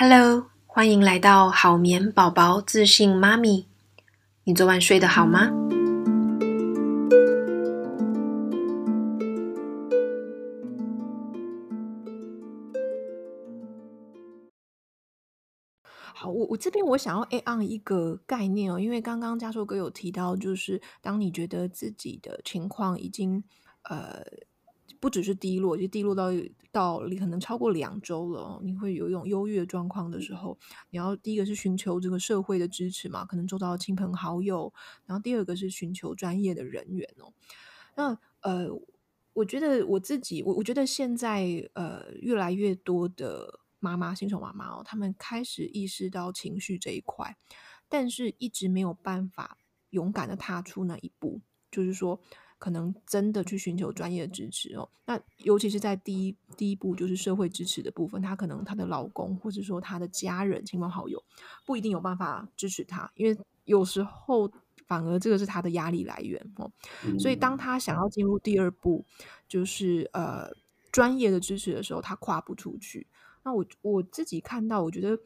Hello，欢迎来到好眠宝宝自信妈咪。你昨晚睡得好吗？好，我我这边我想要 A on 一个概念哦，因为刚刚嘉硕哥有提到，就是当你觉得自己的情况已经呃。不只是低落，就低落到到你可能超过两周了，你会有一种忧郁的状况的时候，你要第一个是寻求这个社会的支持嘛，可能周遭亲朋好友，然后第二个是寻求专业的人员哦。那呃，我觉得我自己，我我觉得现在呃，越来越多的妈妈，新手妈妈哦，他们开始意识到情绪这一块，但是一直没有办法勇敢的踏出那一步，就是说。可能真的去寻求专业的支持哦，那尤其是在第一第一步就是社会支持的部分，她可能她的老公或者说她的家人、亲朋好友不一定有办法支持她，因为有时候反而这个是她的压力来源哦。所以当她想要进入第二步，就是呃专业的支持的时候，她跨不出去。那我我自己看到，我觉得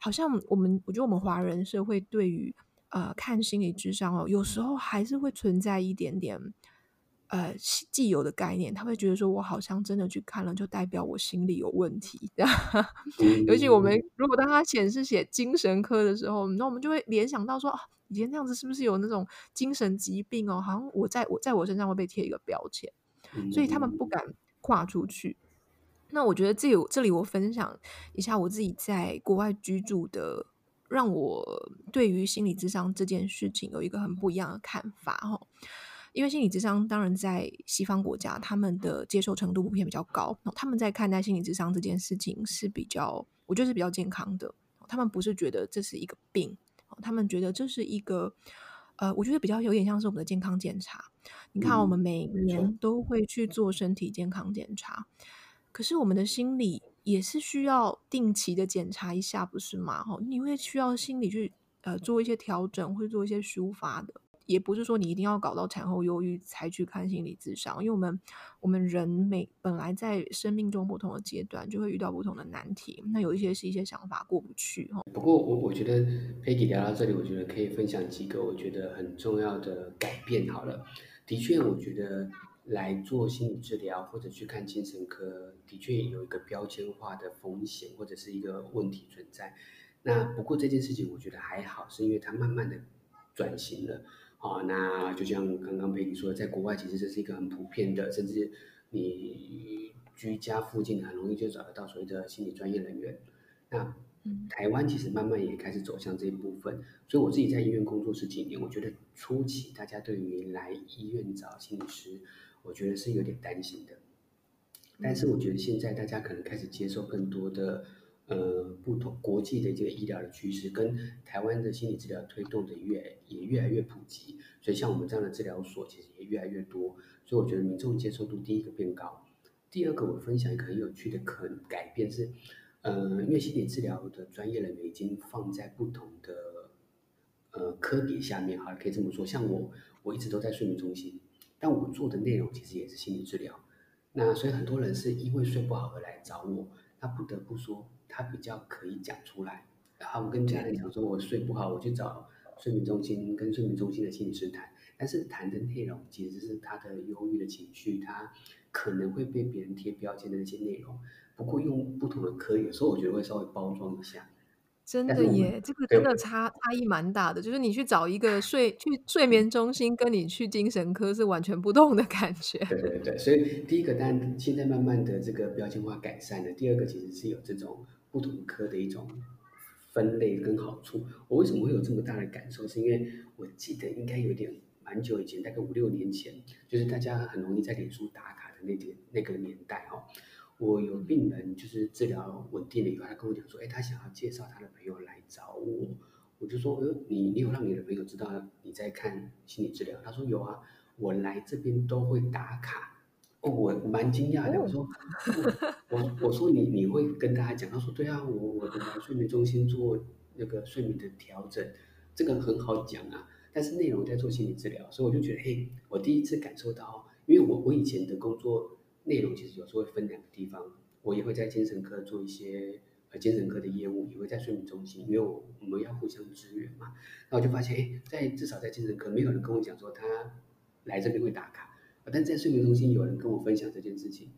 好像我们，我觉得我们华人社会对于呃看心理智商哦，有时候还是会存在一点点。呃，既有的概念，他会觉得说，我好像真的去看了，就代表我心里有问题。尤其我们如果当他显示写精神科的时候，那我们就会联想到说，啊，以前那样子是不是有那种精神疾病哦？好像我在我在我身上会被贴一个标签，所以他们不敢跨出去。那我觉得这有这里我分享一下我自己在国外居住的，让我对于心理智商这件事情有一个很不一样的看法哦。因为心理智商当然在西方国家，他们的接受程度普遍比较高，他们在看待心理智商这件事情是比较，我觉得是比较健康的。他们不是觉得这是一个病，他们觉得这是一个，呃，我觉得比较有点像是我们的健康检查。你看，我们每年都会去做身体健康检查，可是我们的心理也是需要定期的检查一下，不是吗？哈，你会需要心理去呃做一些调整，会做一些抒发的。也不是说你一定要搞到产后忧郁才去看心理咨商，因为我们我们人每本来在生命中不同的阶段就会遇到不同的难题，那有一些是一些想法过不去哈。不过我我觉得 Peggy 聊到这里，我觉得可以分享几个我觉得很重要的改变。好了，的确，我觉得来做心理治疗或者去看精神科，的确有一个标签化的风险或者是一个问题存在。那不过这件事情我觉得还好，是因为它慢慢的转型了。哦，那就像刚刚佩妮说的，在国外其实这是一个很普遍的，甚至你居家附近很容易就找得到所谓的心理专业人员。那台湾其实慢慢也开始走向这一部分，所以我自己在医院工作十几年，我觉得初期大家对于来医院找心理师，我觉得是有点担心的。但是我觉得现在大家可能开始接受更多的。呃，不同国际的这个医疗的趋势，跟台湾的心理治疗推动的越也越来越普及，所以像我们这样的治疗所其实也越来越多，所以我觉得民众接受度第一个变高，第二个我分享一个很有趣的可改变是，呃，因为心理治疗的专业人员已经放在不同的呃科别下面，好了，可以这么说，像我我一直都在睡眠中心，但我做的内容其实也是心理治疗，那所以很多人是因为睡不好而来找我，那不得不说。他比较可以讲出来，然后我跟家人讲说，我睡不好，我去找睡眠中心跟睡眠中心的心理师谈。但是谈的内容其实是他的忧郁的情绪，他可能会被别人贴标签的那些内容。不过用不同的科，有时候我觉得会稍微包装一下。真的耶，这个真的差差异蛮大的。就是你去找一个睡 去睡眠中心，跟你去精神科是完全不同的感觉。对对对，所以第一个，当然现在慢慢的这个标签化改善了。第二个，其实是有这种。不同科的一种分类跟好处，我为什么会有这么大的感受？是因为我记得应该有点蛮久以前，大概五六年前，就是大家很容易在脸书打卡的那点那个年代哦。我有病人就是治疗稳定了以后，他跟我讲说，哎，他想要介绍他的朋友来找我，我就说，呃，你你有让你的朋友知道你在看心理治疗？他说有啊，我来这边都会打卡。哦，我蛮惊讶的。我说，我我说你你会跟大家讲？他说对啊，我我来睡眠中心做那个睡眠的调整，这个很好讲啊。但是内容在做心理治疗，所以我就觉得，嘿，我第一次感受到，因为我我以前的工作内容其实有时候会分两个地方，我也会在精神科做一些呃精神科的业务，也会在睡眠中心，因为我我们要互相支援嘛。那我就发现，哎，在至少在精神科，没有人跟我讲说他来这边会打卡，但在睡眠中心有人跟我分享这件事情，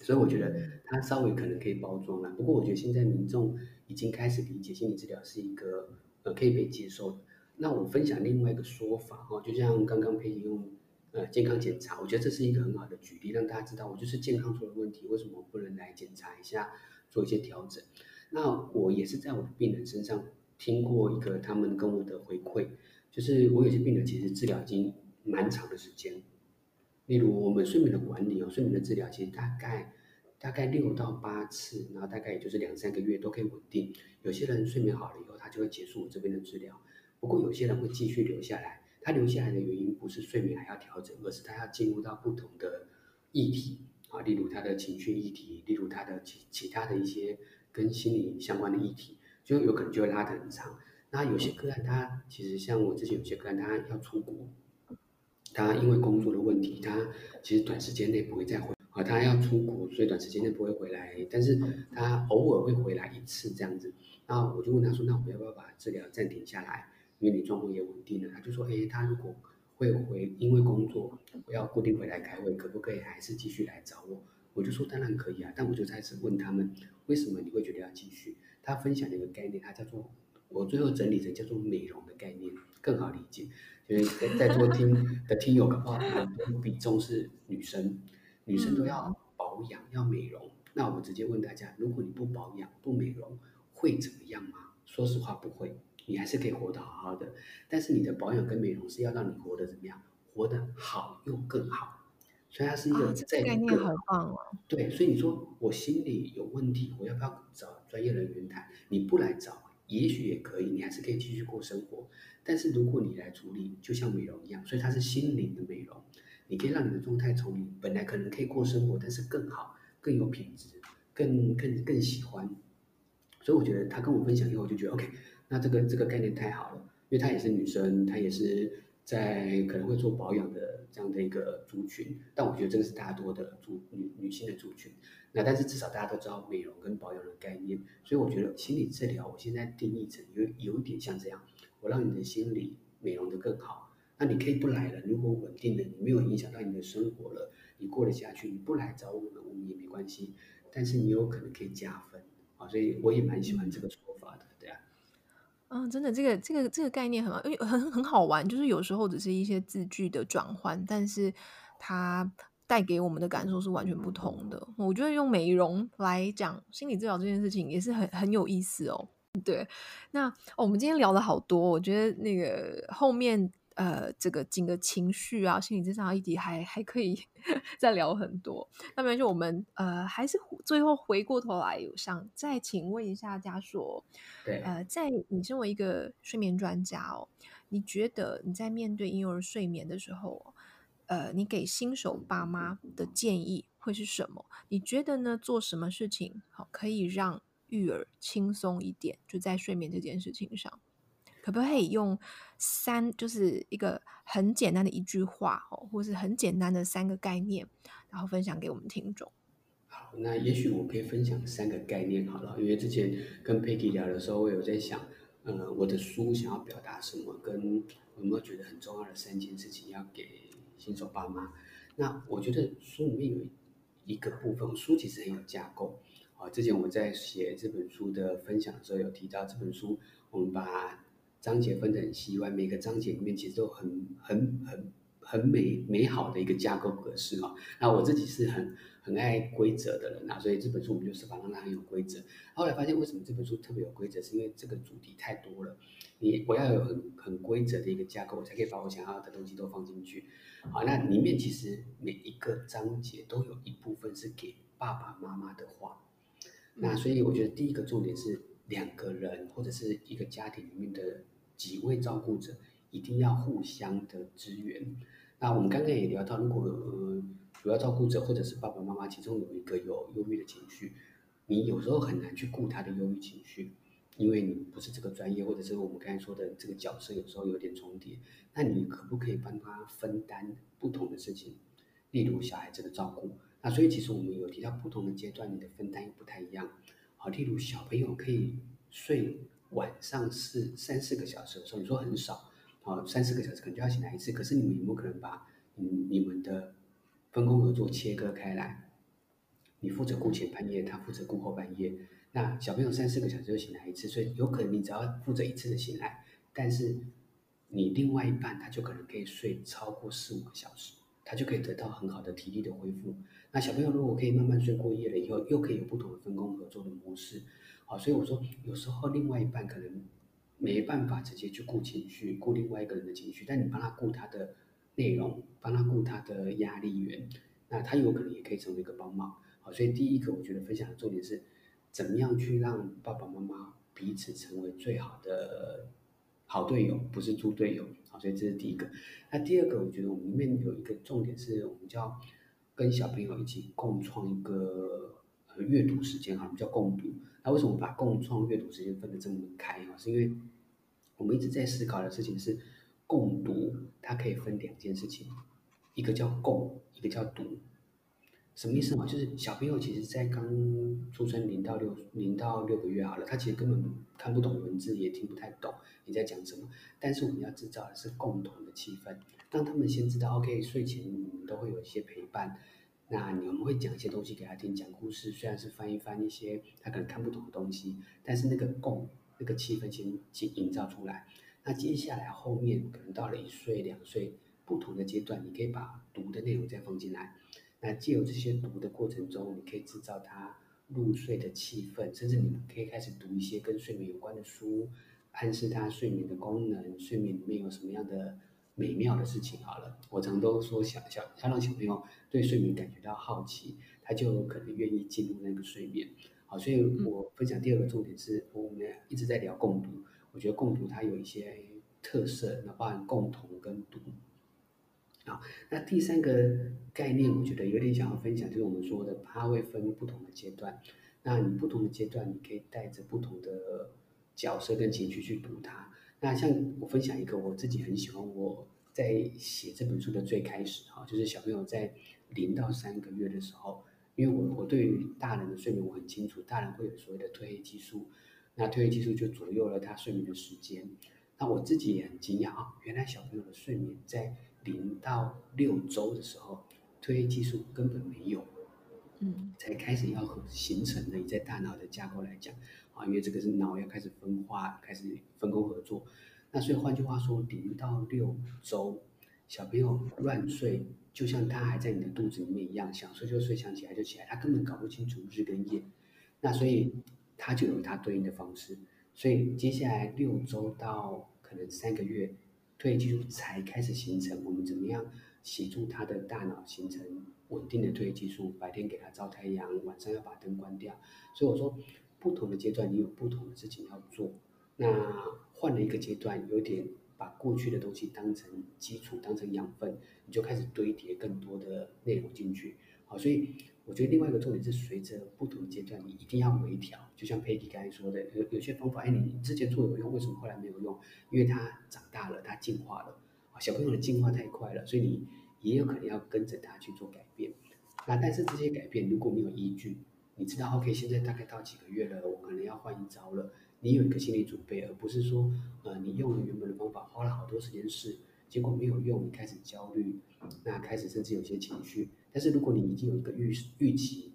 所以我觉得他稍微可能可以包装了。不过我觉得现在民众已经开始理解心理治疗是一个呃可以被接受的。那我分享另外一个说法哈，就像刚刚佩仪用。呃，健康检查，我觉得这是一个很好的举例，让大家知道我就是健康出了问题，为什么不能来检查一下，做一些调整？那我也是在我的病人身上听过一个他们跟我的回馈，就是我有些病人其实治疗已经蛮长的时间，例如我们睡眠的管理哦，睡眠的治疗其实大概大概六到八次，然后大概也就是两三个月都可以稳定。有些人睡眠好了以后，他就会结束我这边的治疗，不过有些人会继续留下来。他留下来的原因不是睡眠还要调整，而是他要进入到不同的议题啊，例如他的情绪议题，例如他的其其他的一些跟心理相关的议题，就有可能就会拉得很长。那有些个案，他其实像我之前有些个案，他要出国，他因为工作的问题，他其实短时间内不会再回啊，他要出国，所以短时间内不会回来，但是他偶尔会回来一次这样子。那我就问他说，那我们要不要把治疗暂停下来？因为你状况也稳定了，他就说：“哎，他如果会回，因为工作要固定回来开会，可不可以还是继续来找我？”我就说：“当然可以啊。”但我就开始问他们：“为什么你会觉得要继续？”他分享了一个概念，他叫做我最后整理成叫做美容的概念，更好理解。就是在座听 的听友的话，比重是女生，女生都要保养要美容。那我直接问大家：如果你不保养不美容，会怎么样吗？说实话，不会。你还是可以活得好好的，但是你的保养跟美容是要让你活得怎么样？活得好又更好，所以它是一个在概念很棒哦。对，所以你说我心里有问题，我要不要找专业人员谈？你不来找，也许也可以，你还是可以继续过生活。但是如果你来处理，就像美容一样，所以它是心灵的美容，你可以让你的状态从你本来可能可以过生活，但是更好、更有品质、更更更喜欢。所以我觉得他跟我分享以后，我就觉得 OK。那这个这个概念太好了，因为她也是女生，她也是在可能会做保养的这样的一个族群，但我觉得这个是大多的族女女性的族群。那但是至少大家都知道美容跟保养的概念，所以我觉得心理治疗我现在定义成有有一点像这样，我让你的心理美容得更好。那你可以不来了，如果稳定的你没有影响到你的生活了，你过得下去，你不来找我们，我们也没关系。但是你有可能可以加分啊，所以我也蛮喜欢这个说，嗯，真的，这个这个这个概念很好，因为很很好玩，就是有时候只是一些字句的转换，但是它带给我们的感受是完全不同的。我觉得用美容来讲心理治疗这件事情也是很很有意思哦。对，那、我们今天聊了好多，我觉得那个后面。呃，这个整个情绪啊，心理咨商议题还还可以 再聊很多。那么就我们呃，还是最后回过头来，有想再请问一下家硕，对，呃，在你身为一个睡眠专家哦，你觉得你在面对婴幼儿睡眠的时候，呃，你给新手爸妈的建议会是什么？你觉得呢？做什么事情好可以让育儿轻松一点？就在睡眠这件事情上。可不可以用三，就是一个很简单的一句话哦，或是很简单的三个概念，然后分享给我们听众。好，那也许我可以分享三个概念好了，因为之前跟 Peggy 聊的时候，我有在想，呃，我的书想要表达什么，跟有没有觉得很重要的三件事情要给新手爸妈。那我觉得书里面有一个部分，书其实很有架构啊。之前我在写这本书的分享的时候，有提到这本书，我们把章节分得很细，外每个章节里面其实都很很很很美美好的一个架构格式哈。那我自己是很很爱规则的人那，所以这本书我们就是把它很有规则。后来发现为什么这本书特别有规则，是因为这个主题太多了，你我要有很很规则的一个架构，我才可以把我想要的东西都放进去。好，那里面其实每一个章节都有一部分是给爸爸妈妈的话。那所以我觉得第一个重点是两个人或者是一个家庭里面的。几位照顾者一定要互相的支援。那我们刚刚也聊到，如果呃主要照顾者或者是爸爸妈妈，其中有一个有忧郁的情绪，你有时候很难去顾他的忧郁情绪，因为你不是这个专业，或者是我们刚才说的这个角色有时候有点重叠。那你可不可以帮他分担不同的事情？例如小孩子的照顾。那所以其实我们有提到不同的阶段，你的分担也不太一样。好，例如小朋友可以睡晚上是三四个小时的时候，你说很少，好，三四个小时可能就要醒来一次。可是你们有没有可能把嗯你们的分工合作切割开来？你负责顾前半夜，他负责顾后半夜。那小朋友三四个小时就醒来一次，所以有可能你只要负责一次的醒来，但是你另外一半他就可能可以睡超过四五个小时，他就可以得到很好的体力的恢复。那小朋友如果可以慢慢睡过夜了以后，又可以有不同的分工合作的模式。好，所以我说有时候另外一半可能没办法直接去顾情绪，顾另外一个人的情绪，但你帮他顾他的内容，帮他顾他的压力源，那他有可能也可以成为一个帮忙。好，所以第一个我觉得分享的重点是，怎么样去让爸爸妈妈彼此成为最好的好队友，不是猪队友。好，所以这是第一个。那第二个，我觉得我们里面有一个重点是，我们叫跟小朋友一起共创一个呃阅读时间，哈，我们叫共读。那为什么把共创阅读时间分得这么开？哈，是因为我们一直在思考的事情是，共读它可以分两件事情，一个叫共，一个叫读。什么意思嘛？就是小朋友其实，在刚出生零到六零到六个月好了，他其实根本看不懂文字，也听不太懂你在讲什么。但是我们要制造的是共同的气氛，让他们先知道，OK，睡前你们都会有一些陪伴。那你们会讲一些东西给他听，讲故事，虽然是翻一翻一些他可能看不懂的东西，但是那个共那个气氛先先营造出来。那接下来后面可能到了一岁两岁不同的阶段，你可以把读的内容再放进来。那借由这些读的过程中，你可以制造他入睡的气氛，甚至你们可以开始读一些跟睡眠有关的书，暗示他睡眠的功能，睡眠里面有什么样的美妙的事情。好了，我常都说想想要让小朋友对睡眠感觉到好奇，他就可能愿意进入那个睡眠。好，所以我分享第二个重点是，我们一直在聊共读，我觉得共读它有一些特色，那包含共同跟读。好，那第三个概念，我觉得有点想要分享，就是我们说的，它会分不同的阶段。那你不同的阶段，你可以带着不同的角色跟情绪去读它。那像我分享一个我自己很喜欢，我在写这本书的最开始，哈，就是小朋友在零到三个月的时候，因为我我对于大人的睡眠我很清楚，大人会有所谓的褪黑激素，那褪黑激素就左右了他睡眠的时间。那我自己也很惊讶啊，原来小朋友的睡眠在零到六周的时候，褪黑激素根本没有，嗯，才开始要形成的。你在大脑的架构来讲，啊，因为这个是脑要开始分化，开始分工合作。那所以换句话说，零到六周，小朋友乱睡，就像他还在你的肚子里面一样，想睡就睡，想起来就起来，他根本搞不清楚日跟夜。那所以他就有他对应的方式。所以接下来六周到可能三个月。褪黑激素才开始形成，我们怎么样协助他的大脑形成稳定的褪黑激素？白天给他照太阳，晚上要把灯关掉。所以我说，不同的阶段你有不同的事情要做。那换了一个阶段，有点把过去的东西当成基础，当成养分，你就开始堆叠更多的内容进去。好，所以。我觉得另外一个重点是，随着不同的阶段，你一定要微调。就像佩蒂刚才说的，有有些方法，哎，你之前做有用，为什么后来没有用？因为他长大了，他进化了。小朋友的进化太快了，所以你也有可能要跟着他去做改变。那但是这些改变如果没有依据，你知道，OK，现在大概到几个月了，我可能要换一招了。你有一个心理准备，而不是说，呃，你用了原本的方法，花了好多时间试，结果没有用，你开始焦虑，那开始甚至有些情绪。但是如果你已经有一个预预期，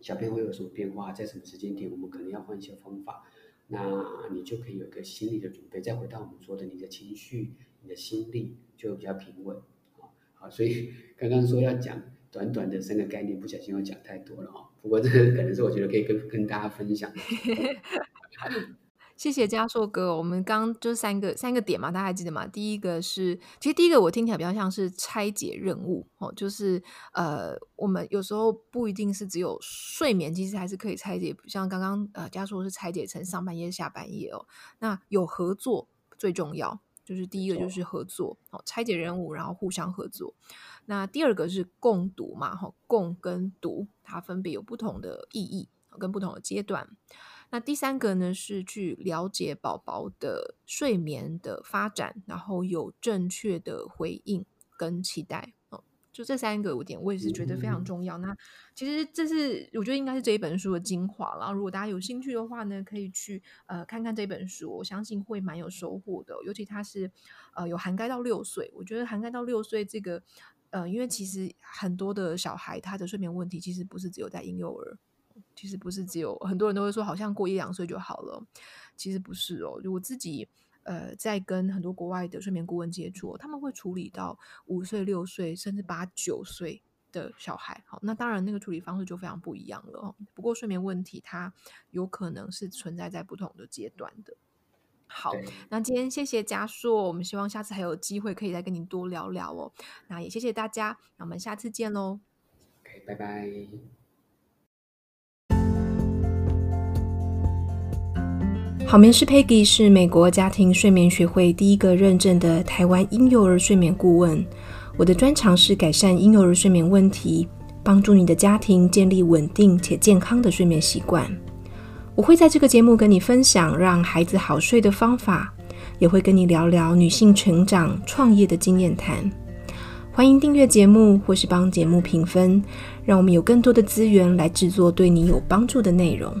小便会有什么变化，在什么时间点，我们可能要换一些方法，那你就可以有一个心理的准备。再回到我们说的，你的情绪、你的心力就比较平稳。好，好，所以刚刚说要讲短短的三个概念，不小心又讲太多了哈。不过这个可能是我觉得可以跟跟大家分享的。谢谢嘉硕哥，我们刚刚就是三个三个点嘛，大家还记得吗？第一个是，其实第一个我听起来比较像是拆解任务哦，就是呃，我们有时候不一定是只有睡眠，其实还是可以拆解，像刚刚呃嘉硕是拆解成上半夜、下半夜哦。那有合作最重要，就是第一个就是合作哦，拆解任务，然后互相合作。那第二个是共读嘛，哈，共跟读它分别有不同的意义跟不同的阶段。那第三个呢，是去了解宝宝的睡眠的发展，然后有正确的回应跟期待。哦，就这三个点，我也是觉得非常重要。嗯、那其实这是我觉得应该是这一本书的精华。然后如果大家有兴趣的话呢，可以去呃看看这本书，我相信会蛮有收获的。尤其它是呃有涵盖到六岁，我觉得涵盖到六岁这个呃，因为其实很多的小孩他的睡眠问题其实不是只有在婴幼儿，其实不是只有很多人都会说好像过一两岁就好了，其实不是哦。我自己呃，在跟很多国外的睡眠顾问接触，他们会处理到五岁、六岁，甚至八九岁的小孩。好，那当然那个处理方式就非常不一样了。不过睡眠问题它有可能是存在在不同的阶段的。好，那今天谢谢嘉硕，我们希望下次还有机会可以再跟你多聊聊哦。那也谢谢大家，那我们下次见喽。OK，拜拜。好眠师 Peggy 是美国家庭睡眠学会第一个认证的台湾婴幼儿睡眠顾问。我的专长是改善婴幼儿睡眠问题，帮助你的家庭建立稳定且健康的睡眠习惯。我会在这个节目跟你分享让孩子好睡的方法，也会跟你聊聊女性成长、创业的经验谈。欢迎订阅节目或是帮节目评分，让我们有更多的资源来制作对你有帮助的内容。